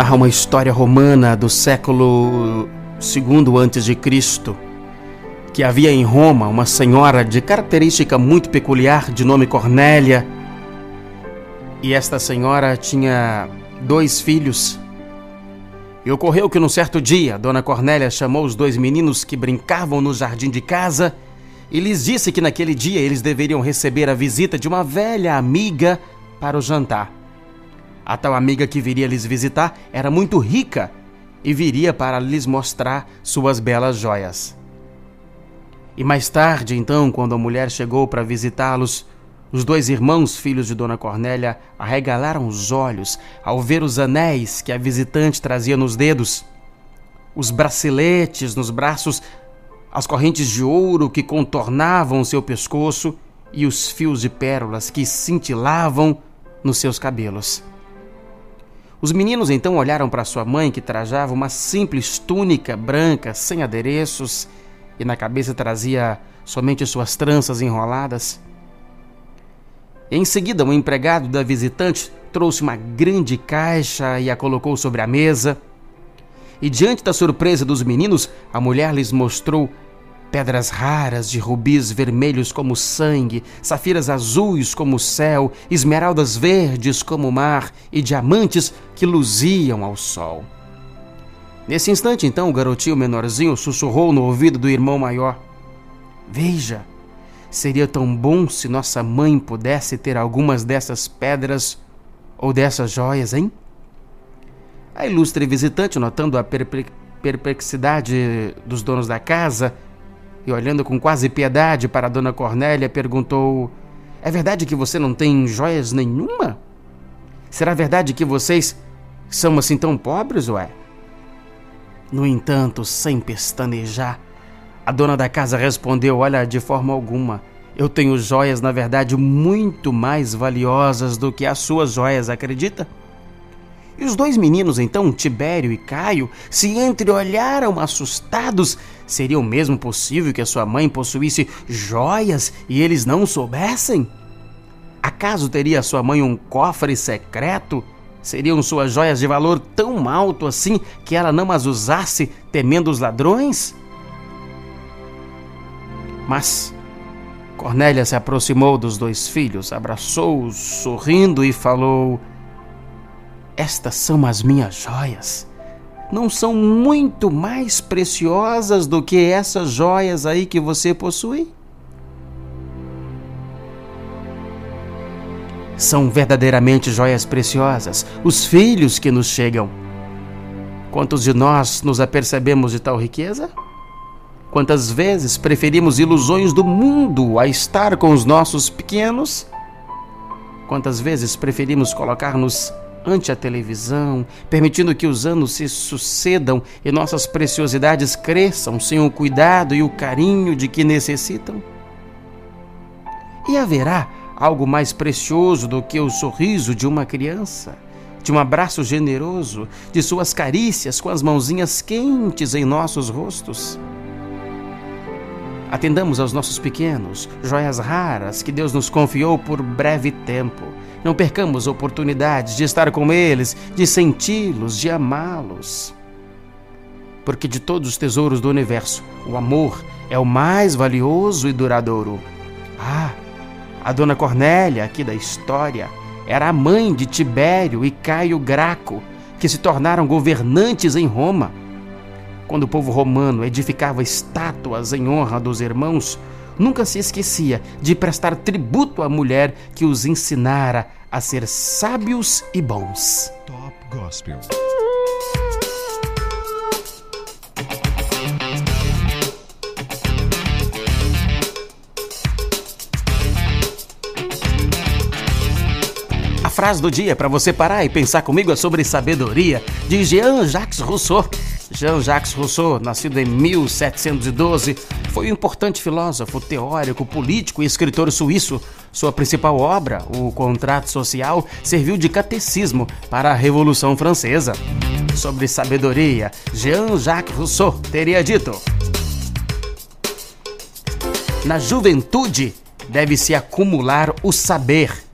narra uma história romana do século II a.C., que havia em Roma uma senhora de característica muito peculiar, de nome Cornélia. E esta senhora tinha dois filhos. E ocorreu que num certo dia, Dona Cornélia chamou os dois meninos que brincavam no jardim de casa e lhes disse que naquele dia eles deveriam receber a visita de uma velha amiga para o jantar. A tal amiga que viria lhes visitar era muito rica e viria para lhes mostrar suas belas joias. E mais tarde, então, quando a mulher chegou para visitá-los, os dois irmãos, filhos de Dona Cornélia, arregalaram os olhos ao ver os anéis que a visitante trazia nos dedos, os braceletes nos braços, as correntes de ouro que contornavam seu pescoço e os fios de pérolas que cintilavam nos seus cabelos. Os meninos então olharam para sua mãe, que trajava uma simples túnica branca, sem adereços, e na cabeça trazia somente suas tranças enroladas. Em seguida, um empregado da visitante trouxe uma grande caixa e a colocou sobre a mesa. E diante da surpresa dos meninos, a mulher lhes mostrou pedras raras de rubis vermelhos como sangue, safiras azuis como o céu, esmeraldas verdes como o mar e diamantes que luziam ao sol. Nesse instante, então, o garotinho menorzinho sussurrou no ouvido do irmão maior: Veja, seria tão bom se nossa mãe pudesse ter algumas dessas pedras ou dessas joias, hein? A ilustre visitante, notando a perplexidade dos donos da casa, e olhando com quase piedade para dona Cornélia, perguntou: É verdade que você não tem joias nenhuma? Será verdade que vocês são assim tão pobres, ué? No entanto, sem pestanejar, a dona da casa respondeu: Olha, de forma alguma. Eu tenho joias, na verdade, muito mais valiosas do que as suas joias, acredita? E os dois meninos, então, Tibério e Caio, se entreolharam assustados. Seria o mesmo possível que a sua mãe possuísse joias e eles não soubessem? Acaso teria a sua mãe um cofre secreto? Seriam suas joias de valor tão alto assim que ela não as usasse temendo os ladrões? Mas Cornélia se aproximou dos dois filhos, abraçou-os, sorrindo e falou: estas são as minhas joias. Não são muito mais preciosas do que essas joias aí que você possui? São verdadeiramente joias preciosas, os filhos que nos chegam. Quantos de nós nos apercebemos de tal riqueza? Quantas vezes preferimos ilusões do mundo a estar com os nossos pequenos? Quantas vezes preferimos colocar-nos ante a televisão, permitindo que os anos se sucedam e nossas preciosidades cresçam sem o cuidado e o carinho de que necessitam? E haverá algo mais precioso do que o sorriso de uma criança? De um abraço generoso, de suas carícias com as mãozinhas quentes em nossos rostos? Atendamos aos nossos pequenos, joias raras que Deus nos confiou por breve tempo não percamos oportunidades de estar com eles, de senti-los, de amá-los. Porque de todos os tesouros do universo, o amor é o mais valioso e duradouro. Ah, a dona Cornélia, aqui da história, era a mãe de Tibério e Caio Graco, que se tornaram governantes em Roma. Quando o povo romano edificava estátuas em honra dos irmãos, nunca se esquecia de prestar tributo à mulher que os ensinara a ser sábios e bons. Top Gospel. A frase do dia para você parar e pensar comigo é sobre sabedoria de Jean-Jacques Rousseau. Jean-Jacques Rousseau, nascido em 1712, foi um importante filósofo, teórico, político e escritor suíço. Sua principal obra, O Contrato Social, serviu de catecismo para a Revolução Francesa. Sobre sabedoria, Jean-Jacques Rousseau teria dito: Na juventude deve-se acumular o saber,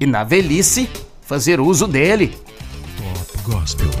e na velhice fazer uso dele. Top Gospel.